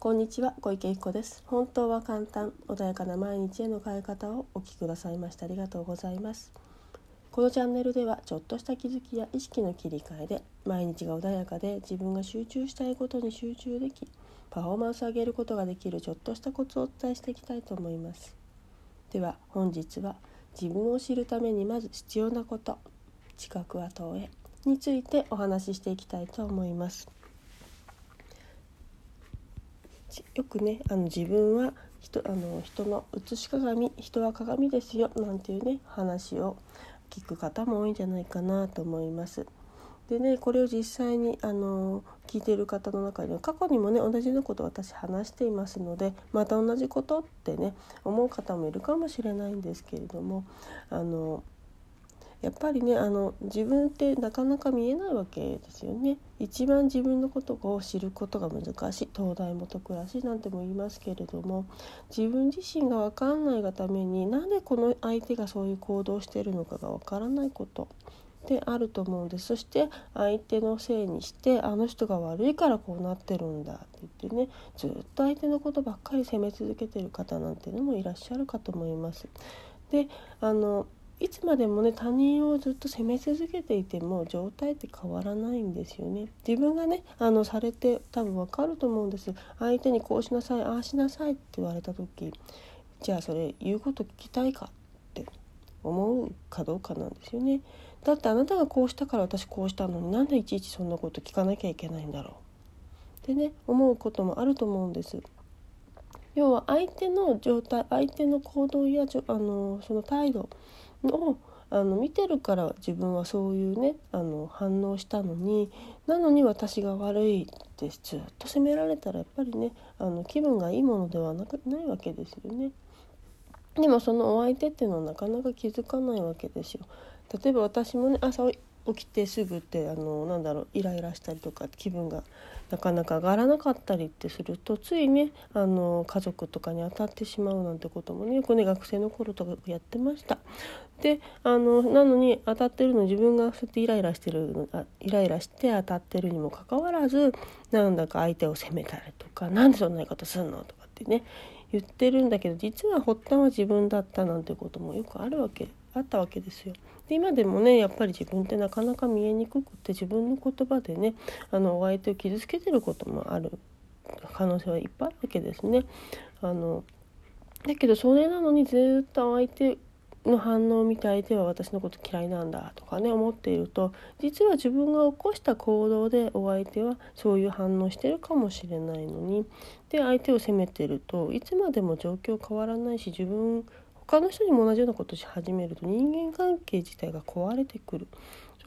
こんにちは小池子です。本当は簡単穏やかな毎日への変え方をお聞きくださいましてありがとうございます。このチャンネルではちょっとした気づきや意識の切り替えで毎日が穏やかで自分が集中したいことに集中できパフォーマンスを上げることができるちょっとしたコツをお伝えしていきたいと思います。では本日は自分を知るためにまず必要なこと知覚は投影についてお話ししていきたいと思います。よくねあの自分は人あの人の写し鏡人は鏡ですよなんていうね話を聞く方も多いんじゃないかなと思います。でねこれを実際にあの聞いている方の中には過去にもね同じようなことを私話していますのでまた同じことってね思う方もいるかもしれないんですけれどもあのやっぱりねあの自分ってなかなか見えないわけですよね。一番自分のことを知ることが難しい。東大元暮らしなんても言いますけれども。自分自身が分かんないがためになんでこの相手がそういう行動をしているのかが分からないこと。であると思うんです。そして相手のせいにしてあの人が悪いからこうなってるんだ。って言ってねずっと相手のことばっかり責め続けてる方なんていうのもいらっしゃるかと思います。であのいつまでもね他人をずっと責め続けていても状態って変わらないんですよね。自分がねあのされて多分わかると思うんです相手にこうしなさいああしなさいって言われた時じゃあそれ言うこと聞きたいかって思うかどうかなんですよね。だってあなたがこうしたから私こうしたのになんでいちいちそんなこと聞かなきゃいけないんだろう。ってね思うこともあると思うんです。要は相手の状態相手の行動やあのその態度をあの見てるから自分はそういうねあの反応したのになのに私が悪いってずっと責められたらやっぱりねあの気分がいいものではなくないわけですよね。でもそのお相手っていうのはなかなか気づかないわけですよ。例えば私もね朝起きてすぐってあのなんだろうイライラしたりとか気分がなかなか上がらなかったりってするとついねあの家族とかに当たってしまうなんてこともねよくね学生の頃とかやってました。であのなのに当たってるの自分がそうやってイライラしてるあイライラして当たってるにもかかわらずなんだか相手を責めたりとか「なんでそんな言い方すんの?」とかってね言ってるんだけど実は発端は自分だったなんてこともよくあるわけあったわけですよ。で今でもねやっぱり自分ってなかなか見えにくくって自分の言葉でねあのお相手を傷つけてることもある可能性はいっぱいあるわけですね。あのだけどそれなのにずっと相手の反応を見て相手は私のこと嫌いなんだとかね思っていると実は自分が起こした行動でお相手はそういう反応してるかもしれないのにで相手を責めてるといつまでも状況変わらないし自分他の人にも同じようなことし始めると人間関係自体が壊れてくる。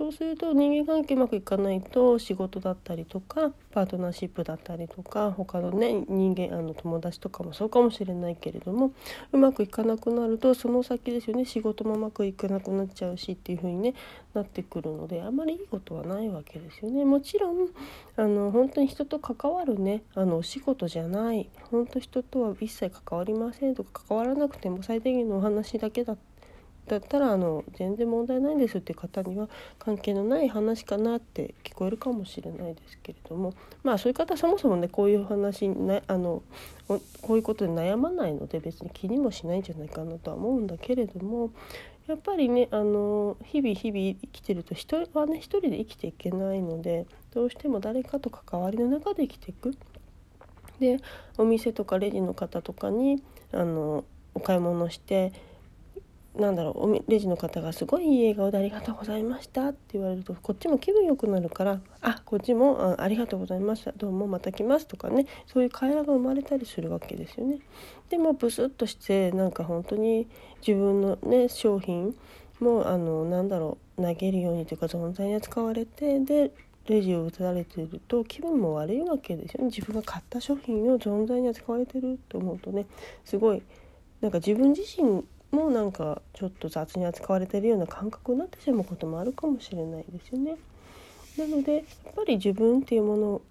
そうすると人間関係うまくいかないと仕事だったりとかパートナーシップだったりとか他のね人間あの友達とかもそうかもしれないけれどもうまくいかなくなるとその先ですよね仕事もうまくいかなくなっちゃうしっていう風にねなってくるのであんまりいいことはないわけですよね。もちろんあの本当に人と関わるねあのお仕事じゃない本当人とは一切関わりませんとか関わらなくても最低限のお話だけだっただったらあの全然問題ないですっていう方には関係のない話かなって聞こえるかもしれないですけれどもまあそういう方そもそもねこういう話なあのこういうことで悩まないので別に気にもしないんじゃないかなとは思うんだけれどもやっぱりねあの日々日々生きてると人はね一人で生きていけないのでどうしても誰かと関わりの中で生きていく。でお店とかレジの方とかにあのお買い物してなんだろうレジの方がすごいいい笑顔で「ありがとうございました」って言われるとこっちも気分良くなるから「あこっちもありがとうございましたどうもまた来ます」とかねそういう会話が生まれたりするわけですよね。でもブスッとしてなんか本当に自分のね商品もあのなんだろう投げるようにというか存在に扱われてでレジを打たれていると気分も悪いわけですよね自分が買った商品を存在に扱われてると思うとねすごいなんか自分自身もうなんかちょっと雑に扱われてるような感覚になってしまうこともあるかもしれないですよね。なのでやっぱり自分っていうもの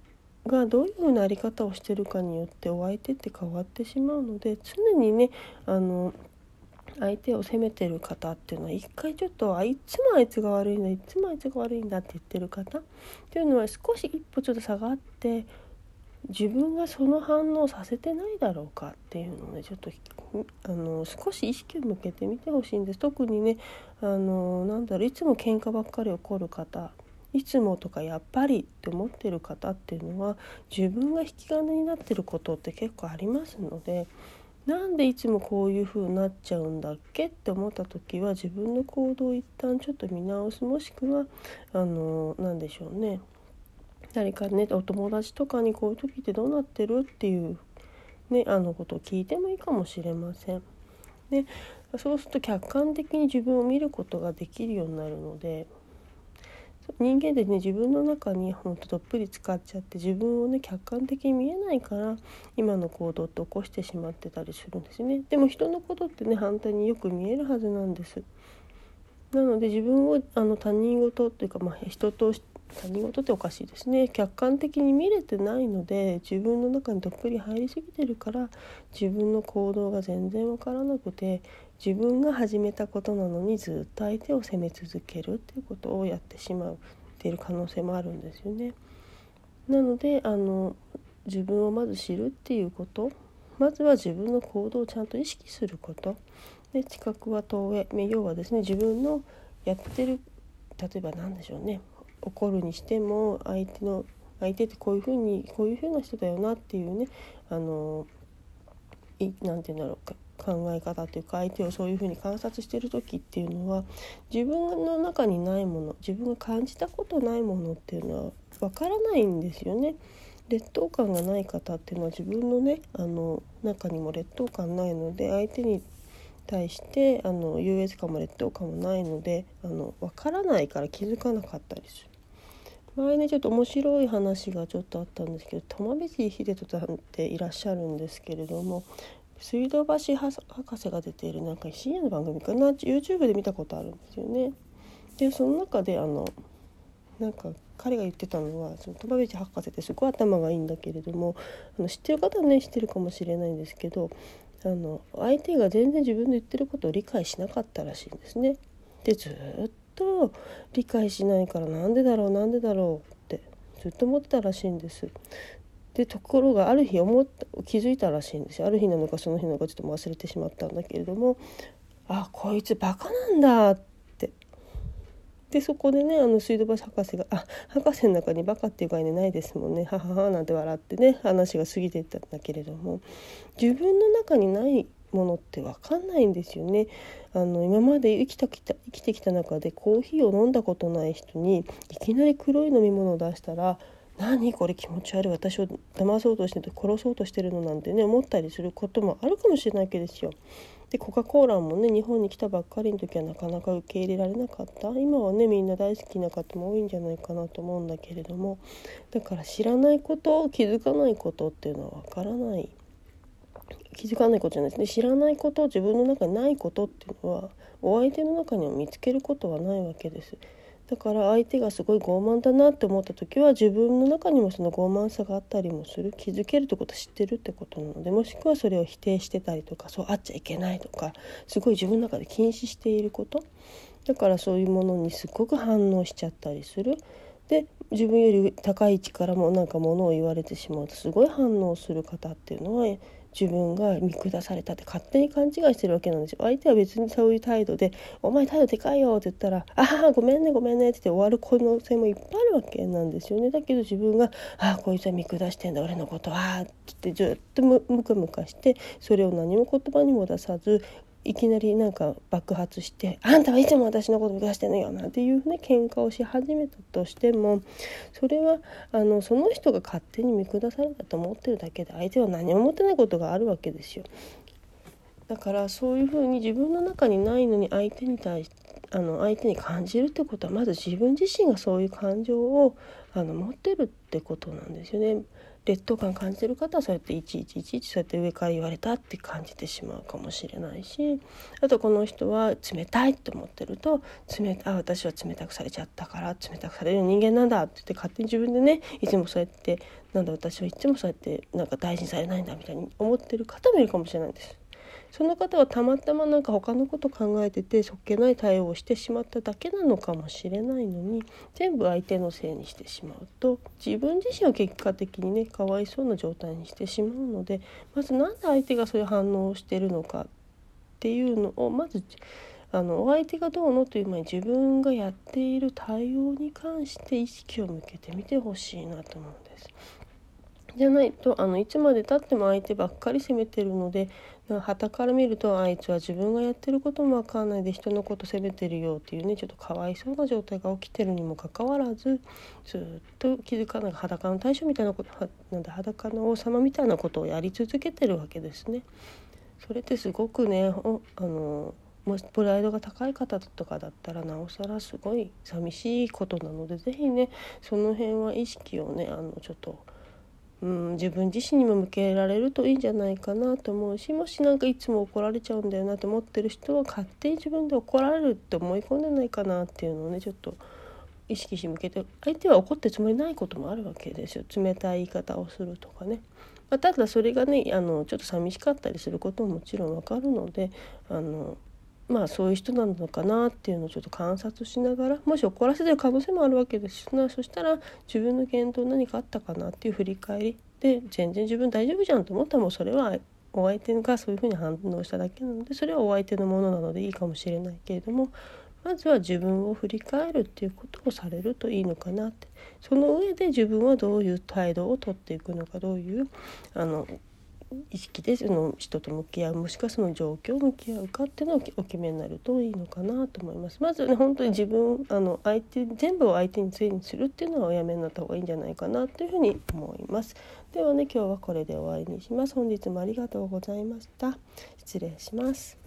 がどういうふうなあり方をしてるかによってお相手って変わってしまうので常にねあの相手を責めてる方っていうのは一回ちょっとあいつもあいつが悪いんだいつもあいつが悪いんだって言ってる方っていうのは少し一歩ちょっと下がって自分がその反応させてないだろうかっていうのをねちょっとあの少し意識を向けてみてほしいんです。特にねあのなんだろういつも喧嘩ばっかり起こる方いつもとかやっぱりって思ってる方っていうのは自分が引き金になってることって結構ありますのでなんでいつもこういう風になっちゃうんだっけって思った時は自分の行動を一旦ちょっと見直すもしくはあの何でしょうね。誰かねお友達とかにこういう時ってどうなってるっていう、ね、あのことを聞いてもいいかもしれません。でそうすると客観的に自分を見ることができるようになるので人間でね自分の中にほんとどっぷり使っちゃって自分をね客観的に見えないから今の行動って起こしてしまってたりするんですねでも人のことってね反対によく見えるはずなんですなので自分をあの他人事っていうか、まあ、人と他人事っておかしいですね。客観的に見れてないので自分の中にどっぷり入りすぎてるから自分の行動が全然わからなくて自分が始めたことなのにずっと相手を責め続けるっていうことをやってしまうっていう可能性もあるんですよね。なのであの自分をまず知るっていうことまずは自分の行動をちゃんと意識すること。で知覚は投影要はですね自分のやってる例えば何でしょうね。怒るにしても相手の相手ってこういうふうにこういうふうな人だよなっていうねあの何て言うんだろうか考え方というか相手をそういうふうに観察してる時っていうのは自分の中にないもの自分が感じたことないものっていうのはわからないんですよね。劣等感がない方っていうのは自分のねあの中にも劣等感ないので相手に対してあの優越感も劣等感もないのであの分からないから気づかなかったりする。前ねちょっと面白い話がちょっとあったんですけど友部秀人さんっていらっしゃるんですけれども水道橋博士が出ているなんか深夜の番組かな？YouTube で見たことあるんですよね。でその中であのなんか彼が言ってたのはその友部博士ってすごい頭がいいんだけれどもあの知ってる方はね知ってるかもしれないんですけどあの相手が全然自分の言ってることを理解しなかったらしいんですね。でずっと理解しないからなんでだろうなんでだろうってずっと思ってたらしいんです。でところがある日思った気づいたらしいんですよ。ある日なのかその日なのかちょっと忘れてしまったんだけれどもあこいつバカなんだって。でそこでねあの水道橋博士が「あ博士の中にバカっていう概念ないですもんね。ははは」なんて笑ってね話が過ぎていったんだけれども自分の中にないものって分かんないんですよね。あの今まで生きたきた生きてきた中でコーヒーを飲んだことない人にいきなり黒い飲み物を出したら何これ気持ち悪い私を騙そうとしてて殺そうとしてるのなんてね思ったりすることもあるかもしれないわけですよ。でコカ・コーラもね日本に来たばっかりの時はなかなか受け入れられなかった今はねみんな大好きな方も多いんじゃないかなと思うんだけれどもだから知らないこと気づかないことっていうのはわからない気づかないことじゃないですね知らないこと自分の中にないことっていうのはお相手の中には見つけることはないわけです。だから相手がすごい傲慢だなって思った時は自分の中にもその傲慢さがあったりもする気づけるってこと知ってるってことなのでもしくはそれを否定してたりとかそうあっちゃいけないとかすごい自分の中で禁止していることだからそういうものにすっごく反応しちゃったりする。で自分より高い位置からもなんかものを言われてしまうとすごい反応する方っていうのは自分が見下されたって勝手に勘違いしてるわけなんですよ。相手は別にそういう態度で「お前態度でかいよ」って言ったら「ああごめんねごめんね」ってって終わる可能性もいっぱいあるわけなんですよね。だけど自分が「ああこいつは見下してんだ俺のことは」ってずっとムカムカしてそれを何も言葉にも出さずいきなりなんか爆発して「あんたはいつも私のこと見下してんのよ」なんていうね喧嘩をし始めたとしてもそれはあのその人が勝手に見下されたと思ってるだけで相手は何も思ってないことがあるわけですよ。だからそういうふうに自分の中にないのに相手に対してあの相手に感じるってことはまず自分自身がそういう感情をあの持ってるってことなんですよね。劣等感感じてる方はそうやっていちいちいちいちそうやって上から言われたって感じてしまうかもしれないしあとこの人は冷たいって思ってると冷たあ私は冷たくされちゃったから冷たくされる人間なんだって言って勝手に自分でねいつもそうやってなんだ私はいつもそうやってなんか大事にされないんだみたいに思ってる方もいるかもしれないんです。その方はたまたまなんか他のこと考えててそっけない対応をしてしまっただけなのかもしれないのに全部相手のせいにしてしまうと自分自身を結果的にねかわいそうな状態にしてしまうのでまず何で相手がそういう反応をしてるのかっていうのをまずあのお相手がどうのという前に自分がやっている対応に関して意識を向けてみてほしいなと思うんです。じゃないとあのいつまでたっても相手ばっかり責めてるので旗から見るとあいつは自分がやってることも分かんないで人のこと責めてるよっていうねちょっとかわいそうな状態が起きてるにもかかわらずずっと気づかない裸の大将みたいなことなんだ裸の王様みたいなことをやり続けてるわけですね。それってすごくねあのもしプライドが高い方とかだったらなおさらすごい寂しいことなので是非ねその辺は意識をねあのちょっと、うん、自分自身にも向けられるといいんじゃないかなと思うしもし何かいつも怒られちゃうんだよなと思ってる人は勝手に自分で怒られるって思い込んでないかなっていうのをねちょっと意識し向けて相手は怒ってるつもりないこともあるわけですよ冷たい言い方をするとかね。まあ、ただそれがねあのちょっと寂しかったりすることももちろんわかるのであのまあそういう人なのかなっていうのをちょっと観察しながらもし怒らせてる可能性もあるわけですしそしたら自分の言動何かあったかなっていう振り返りで全然自分大丈夫じゃんと思ったらもうそれはお相手がそういうふうに反応しただけなのでそれはお相手のものなのでいいかもしれないけれどもまずは自分を振り返るっていうことをされるといいのかなって。その上で自分はどういう態度をとっていくのかどういうあの意識でその人と向き合うもしくはその状況を向き合うかっていうのをお決めになるといいのかなと思います。まずね本当に自分あの相手全部を相手についにするっていうのはおやめになった方がいいんじゃないかなというふうに思います。ではね今日はこれで終わりにします。本日もありがとうございました。失礼します。